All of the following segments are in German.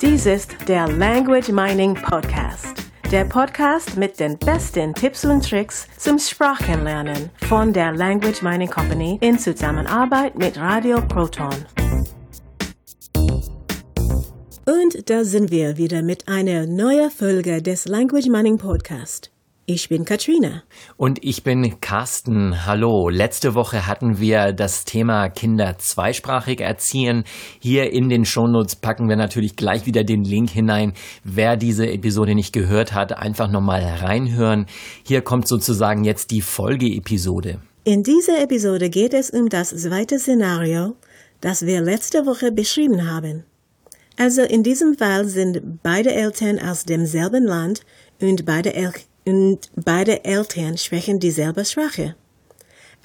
Dies ist der Language Mining Podcast. Der Podcast mit den besten Tipps und Tricks zum Sprachenlernen von der Language Mining Company in Zusammenarbeit mit Radio Proton. Und da sind wir wieder mit einer neuen Folge des Language Mining Podcast. Ich bin Katrina. Und ich bin Carsten. Hallo. Letzte Woche hatten wir das Thema Kinder zweisprachig erziehen. Hier in den Shownotes packen wir natürlich gleich wieder den Link hinein. Wer diese Episode nicht gehört hat, einfach nochmal reinhören. Hier kommt sozusagen jetzt die Folgeepisode. In dieser Episode geht es um das zweite Szenario, das wir letzte Woche beschrieben haben. Also in diesem Fall sind beide Eltern aus demselben Land und beide Eltern und beide Eltern sprechen dieselbe Sprache.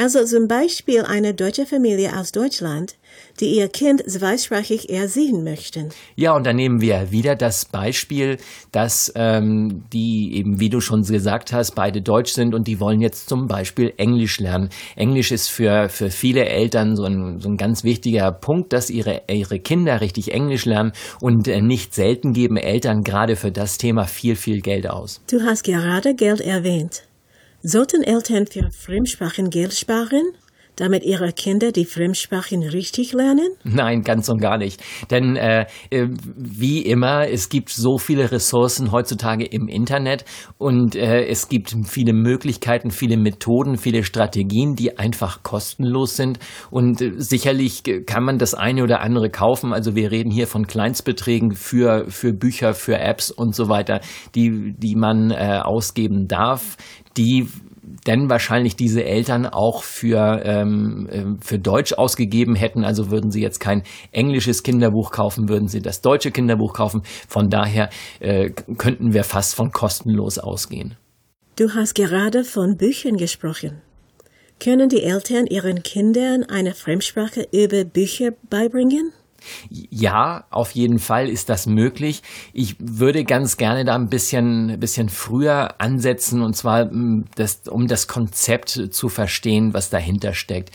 Also zum Beispiel eine deutsche Familie aus Deutschland, die ihr Kind zweisprachig erziehen möchten. Ja, und dann nehmen wir wieder das Beispiel, dass ähm, die eben, wie du schon gesagt hast, beide Deutsch sind und die wollen jetzt zum Beispiel Englisch lernen. Englisch ist für, für viele Eltern so ein, so ein ganz wichtiger Punkt, dass ihre, ihre Kinder richtig Englisch lernen und äh, nicht selten geben Eltern gerade für das Thema viel, viel Geld aus. Du hast gerade Geld erwähnt. Sollten Eltern für Fremdsprachen Geld sparen? damit ihre Kinder die Fremdsprachen richtig lernen? Nein, ganz und gar nicht. Denn äh, äh, wie immer, es gibt so viele Ressourcen heutzutage im Internet und äh, es gibt viele Möglichkeiten, viele Methoden, viele Strategien, die einfach kostenlos sind. Und äh, sicherlich kann man das eine oder andere kaufen. Also wir reden hier von Kleinstbeträgen für, für Bücher, für Apps und so weiter, die, die man äh, ausgeben darf, die denn wahrscheinlich diese Eltern auch für, ähm, ähm, für Deutsch ausgegeben hätten. Also würden sie jetzt kein englisches Kinderbuch kaufen, würden sie das deutsche Kinderbuch kaufen. Von daher äh, könnten wir fast von kostenlos ausgehen. Du hast gerade von Büchern gesprochen. Können die Eltern ihren Kindern eine Fremdsprache über Bücher beibringen? Ja, auf jeden Fall ist das möglich. Ich würde ganz gerne da ein bisschen, bisschen früher ansetzen und zwar mm, das, um das Konzept zu verstehen, was dahinter steckt.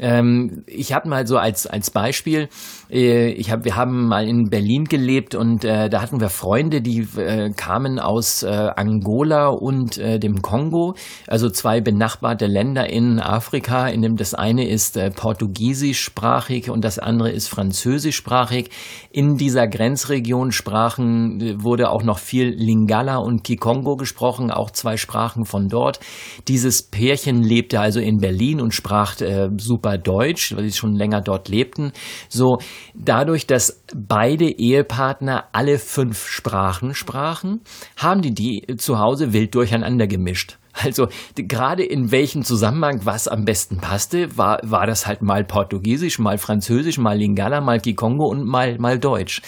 Ähm, ich habe mal so als, als Beispiel, äh, ich hab, wir haben mal in Berlin gelebt und äh, da hatten wir Freunde, die äh, kamen aus äh, Angola und äh, dem Kongo, also zwei benachbarte Länder in Afrika, in dem das eine ist äh, portugiesischsprachig und das andere ist französischsprachig. In dieser Grenzregion sprachen, wurde auch noch viel Lingala und Kikongo gesprochen, auch zwei Sprachen von dort. Dieses Pärchen lebte also in Berlin und sprach super super Deutsch, weil sie schon länger dort lebten. So, dadurch, dass beide Ehepartner alle fünf Sprachen sprachen, haben die die zu Hause wild durcheinander gemischt. Also gerade in welchem Zusammenhang was am besten passte, war, war das halt mal Portugiesisch, mal Französisch, mal Lingala, mal Kikongo und mal, mal Deutsch.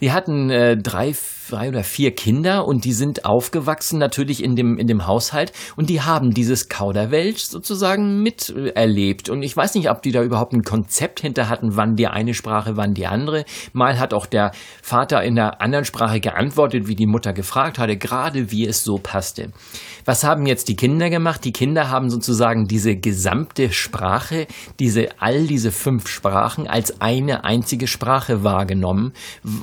Die hatten äh, drei, drei oder vier Kinder und die sind aufgewachsen natürlich in dem, in dem Haushalt und die haben dieses Kauderwelsch sozusagen miterlebt. Und ich weiß nicht, ob die da überhaupt ein Konzept hinter hatten, wann die eine Sprache, wann die andere. Mal hat auch der Vater in der anderen Sprache geantwortet, wie die Mutter gefragt hatte, gerade wie es so passte. Was haben jetzt die Kinder gemacht? Die Kinder haben sozusagen diese gesamte Sprache, diese, all diese fünf Sprachen als eine einzige Sprache wahrgenommen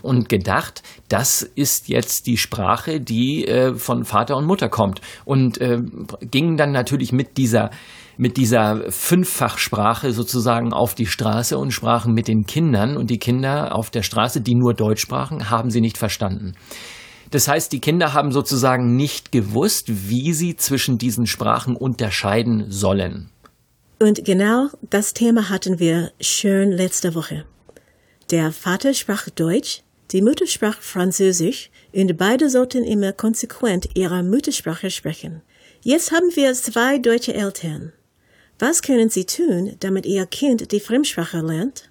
und gedacht, das ist jetzt die Sprache, die äh, von Vater und Mutter kommt. Und äh, gingen dann natürlich mit dieser mit dieser Fünffachsprache sozusagen auf die Straße und sprachen mit den Kindern und die Kinder auf der Straße, die nur Deutsch sprachen, haben sie nicht verstanden. Das heißt, die Kinder haben sozusagen nicht gewusst, wie sie zwischen diesen Sprachen unterscheiden sollen. Und genau das Thema hatten wir schön letzte Woche. Der Vater sprach Deutsch, die Mutter sprach Französisch und beide sollten immer konsequent ihre Muttersprache sprechen. Jetzt haben wir zwei deutsche Eltern. Was können sie tun, damit ihr Kind die Fremdsprache lernt?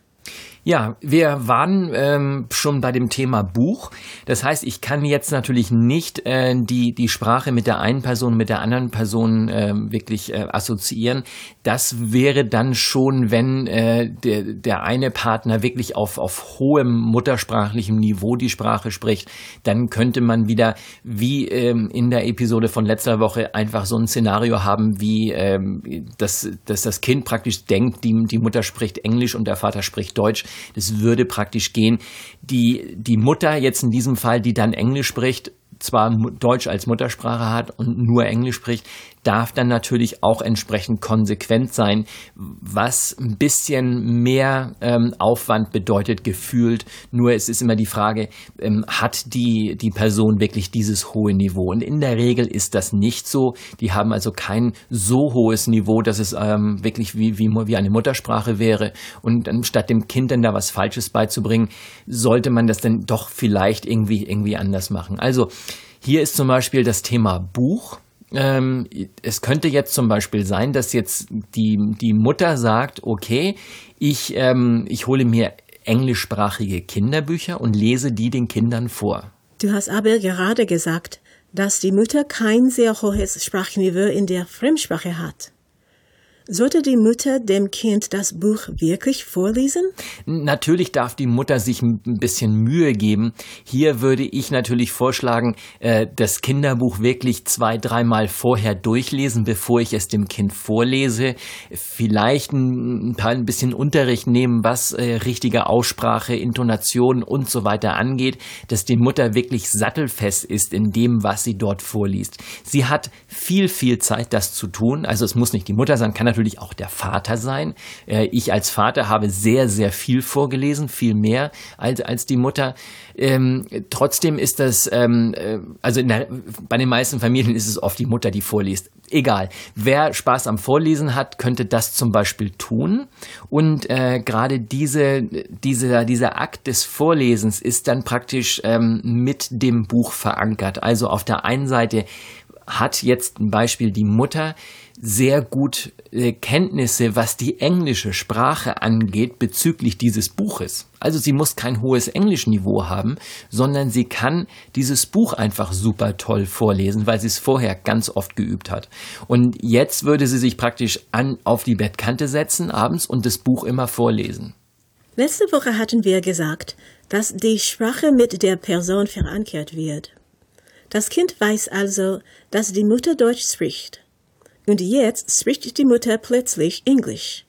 Ja, wir waren ähm, schon bei dem Thema Buch. Das heißt, ich kann jetzt natürlich nicht äh, die, die Sprache mit der einen Person, mit der anderen Person äh, wirklich äh, assoziieren. Das wäre dann schon, wenn äh, der, der eine Partner wirklich auf, auf hohem muttersprachlichem Niveau die Sprache spricht, dann könnte man wieder, wie ähm, in der Episode von letzter Woche, einfach so ein Szenario haben, wie ähm, dass, dass das Kind praktisch denkt, die, die Mutter spricht Englisch und der Vater spricht Deutsch Das würde praktisch gehen. Die, die Mutter jetzt in diesem Fall, die dann Englisch spricht, zwar Deutsch als Muttersprache hat und nur Englisch spricht, darf dann natürlich auch entsprechend konsequent sein, was ein bisschen mehr ähm, Aufwand bedeutet, gefühlt. Nur es ist immer die Frage, ähm, hat die, die Person wirklich dieses hohe Niveau? Und in der Regel ist das nicht so. Die haben also kein so hohes Niveau, dass es ähm, wirklich wie, wie, wie eine Muttersprache wäre. Und anstatt dem Kind dann da was Falsches beizubringen, sollte man das dann doch vielleicht irgendwie, irgendwie anders machen. Also, hier ist zum Beispiel das Thema Buch. Ähm, es könnte jetzt zum Beispiel sein, dass jetzt die, die Mutter sagt, okay, ich, ähm, ich hole mir englischsprachige Kinderbücher und lese die den Kindern vor. Du hast aber gerade gesagt, dass die Mutter kein sehr hohes Sprachniveau in der Fremdsprache hat. Sollte die Mutter dem Kind das Buch wirklich vorlesen? Natürlich darf die Mutter sich ein bisschen Mühe geben. Hier würde ich natürlich vorschlagen, äh, das Kinderbuch wirklich zwei, dreimal vorher durchlesen, bevor ich es dem Kind vorlese. Vielleicht ein, bisschen Unterricht nehmen, was äh, richtige Aussprache, Intonation und so weiter angeht, dass die Mutter wirklich sattelfest ist in dem, was sie dort vorliest. Sie hat viel, viel Zeit, das zu tun. Also es muss nicht die Mutter sein, kann natürlich natürlich auch der Vater sein. Äh, ich als Vater habe sehr, sehr viel vorgelesen, viel mehr als, als die Mutter. Ähm, trotzdem ist das, ähm, äh, also der, bei den meisten Familien ist es oft die Mutter, die vorliest. Egal. Wer Spaß am Vorlesen hat, könnte das zum Beispiel tun. Und äh, gerade diese, diese, dieser Akt des Vorlesens ist dann praktisch ähm, mit dem Buch verankert. Also auf der einen Seite hat jetzt ein Beispiel die Mutter sehr gut äh, Kenntnisse, was die englische Sprache angeht, bezüglich dieses Buches. Also sie muss kein hohes Englischniveau haben, sondern sie kann dieses Buch einfach super toll vorlesen, weil sie es vorher ganz oft geübt hat. Und jetzt würde sie sich praktisch an, auf die Bettkante setzen abends und das Buch immer vorlesen. Letzte Woche hatten wir gesagt, dass die Sprache mit der Person verankert wird. Das Kind weiß also, dass die Mutter Deutsch spricht. Und jetzt spricht die Mutter plötzlich Englisch.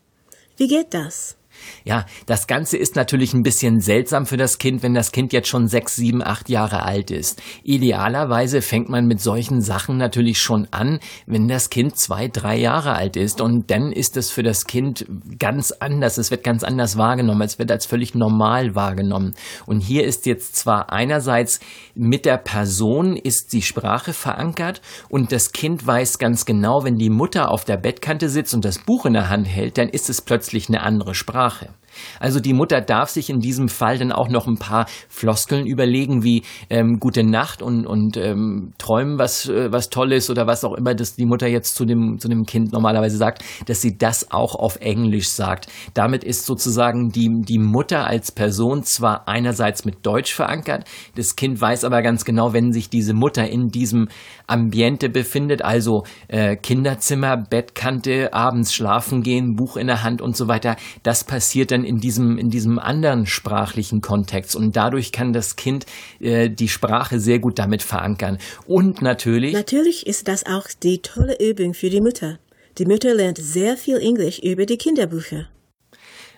Wie geht das? Ja, das Ganze ist natürlich ein bisschen seltsam für das Kind, wenn das Kind jetzt schon sechs, sieben, acht Jahre alt ist. Idealerweise fängt man mit solchen Sachen natürlich schon an, wenn das Kind zwei, drei Jahre alt ist. Und dann ist es für das Kind ganz anders. Es wird ganz anders wahrgenommen. Es wird als völlig normal wahrgenommen. Und hier ist jetzt zwar einerseits mit der Person ist die Sprache verankert und das Kind weiß ganz genau, wenn die Mutter auf der Bettkante sitzt und das Buch in der Hand hält, dann ist es plötzlich eine andere Sprache. Sprache. Also die Mutter darf sich in diesem Fall dann auch noch ein paar Floskeln überlegen, wie ähm, gute Nacht und, und ähm, träumen was, äh, was Tolles oder was auch immer, das die Mutter jetzt zu dem, zu dem Kind normalerweise sagt, dass sie das auch auf Englisch sagt. Damit ist sozusagen die, die Mutter als Person zwar einerseits mit Deutsch verankert, das Kind weiß aber ganz genau, wenn sich diese Mutter in diesem Ambiente befindet, also äh, Kinderzimmer, Bettkante, abends schlafen gehen, Buch in der Hand und so weiter, das passiert dann dann in diesem, in diesem anderen sprachlichen Kontext. Und dadurch kann das Kind äh, die Sprache sehr gut damit verankern. Und natürlich. Natürlich ist das auch die tolle Übung für die Mutter. Die Mutter lernt sehr viel Englisch über die Kinderbücher.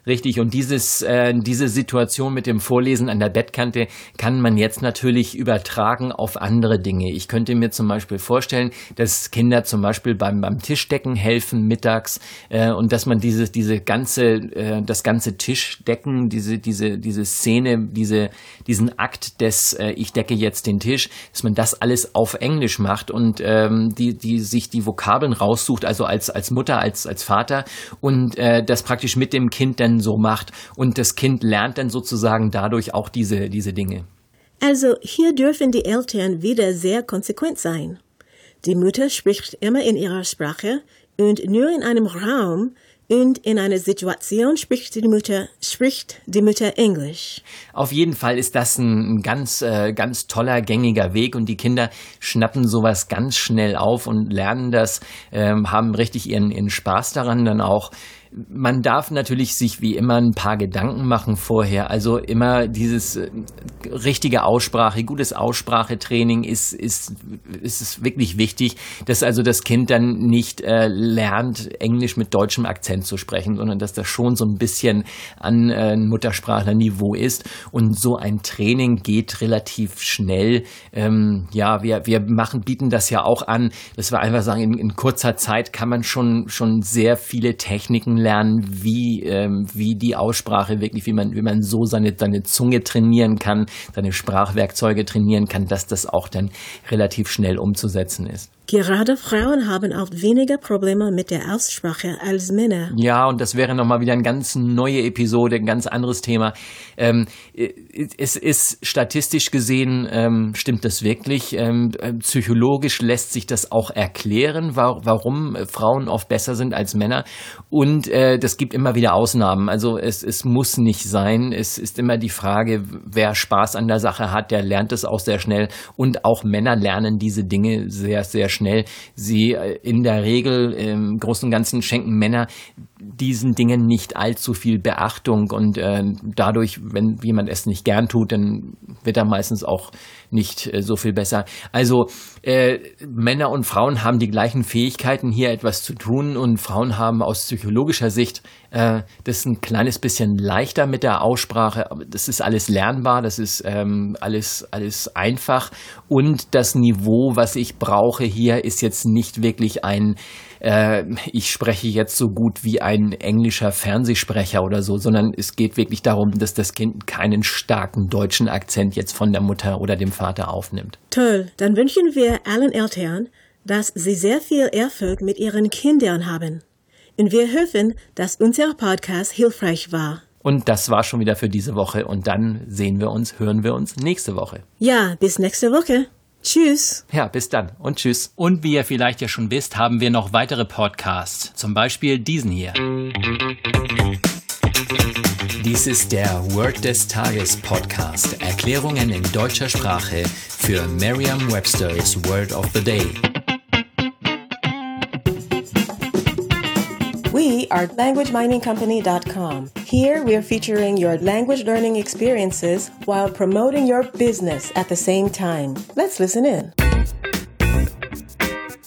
Richtig, und dieses, äh, diese Situation mit dem Vorlesen an der Bettkante kann man jetzt natürlich übertragen auf andere Dinge. Ich könnte mir zum Beispiel vorstellen, dass Kinder zum Beispiel beim, beim Tischdecken helfen mittags äh, und dass man diese, diese ganze, äh, das ganze Tischdecken, diese, diese, diese Szene, diese, diesen Akt des äh, Ich decke jetzt den Tisch, dass man das alles auf Englisch macht und ähm, die, die sich die Vokabeln raussucht, also als, als Mutter, als, als Vater und äh, das praktisch mit dem Kind dann so macht. Und das Kind lernt dann sozusagen dadurch auch diese, diese Dinge. Also hier dürfen die Eltern wieder sehr konsequent sein. Die Mutter spricht immer in ihrer Sprache und nur in einem Raum und in einer Situation spricht die Mutter, spricht die Mutter Englisch. Auf jeden Fall ist das ein ganz, äh, ganz toller, gängiger Weg und die Kinder schnappen sowas ganz schnell auf und lernen das, ähm, haben richtig ihren, ihren Spaß daran dann auch. Man darf natürlich sich wie immer ein paar Gedanken machen vorher. Also immer dieses, äh, richtige Aussprache, gutes Aussprachetraining ist, ist, ist es wirklich wichtig, dass also das Kind dann nicht äh, lernt, Englisch mit deutschem Akzent zu sprechen, sondern dass das schon so ein bisschen an äh, Muttersprachlerniveau ist. Und so ein Training geht relativ schnell. Ähm, ja, wir, wir machen, bieten das ja auch an, dass wir einfach sagen, in, in kurzer Zeit kann man schon, schon sehr viele Techniken lernen, wie, ähm, wie die Aussprache wirklich, wie man, wie man so seine, seine Zunge trainieren kann, seine Sprachwerkzeuge trainieren kann, dass das auch dann relativ schnell umzusetzen ist. Gerade Frauen haben oft weniger Probleme mit der Aussprache als Männer. Ja, und das wäre nochmal wieder eine ganz neue Episode, ein ganz anderes Thema. Ähm, es ist statistisch gesehen, ähm, stimmt das wirklich. Ähm, psychologisch lässt sich das auch erklären, wa warum Frauen oft besser sind als Männer. Und äh, das gibt immer wieder Ausnahmen. Also es, es muss nicht sein. Es ist immer die Frage, wer Spaß an der Sache hat, der lernt es auch sehr schnell. Und auch Männer lernen diese Dinge sehr, sehr schnell. Sie äh, in der Regel im Großen und Ganzen schenken Männer diesen Dingen nicht allzu viel Beachtung und äh, dadurch, wenn jemand es nicht gern tut, dann wird er meistens auch nicht äh, so viel besser. Also äh, Männer und Frauen haben die gleichen Fähigkeiten, hier etwas zu tun und Frauen haben aus psychologischer Sicht äh, das ein kleines bisschen leichter mit der Aussprache. Das ist alles lernbar, das ist ähm, alles alles einfach und das Niveau, was ich brauche hier, ist jetzt nicht wirklich ein äh, ich spreche jetzt so gut wie ein englischer Fernsehsprecher oder so, sondern es geht wirklich darum, dass das Kind keinen starken deutschen Akzent jetzt von der Mutter oder dem Vater aufnimmt. Toll, dann wünschen wir allen Eltern, dass sie sehr viel Erfolg mit ihren Kindern haben. Und wir hoffen, dass unser Podcast hilfreich war. Und das war schon wieder für diese Woche. Und dann sehen wir uns, hören wir uns nächste Woche. Ja, bis nächste Woche. Tschüss. Ja, bis dann und tschüss. Und wie ihr vielleicht ja schon wisst, haben wir noch weitere Podcasts. Zum Beispiel diesen hier. Dies ist der Word des Tages Podcast. Erklärungen in deutscher Sprache für Merriam-Webster's Word of the Day. We are LanguageMiningCompany.com. Here we're featuring your language learning experiences while promoting your business at the same time. Let's listen in.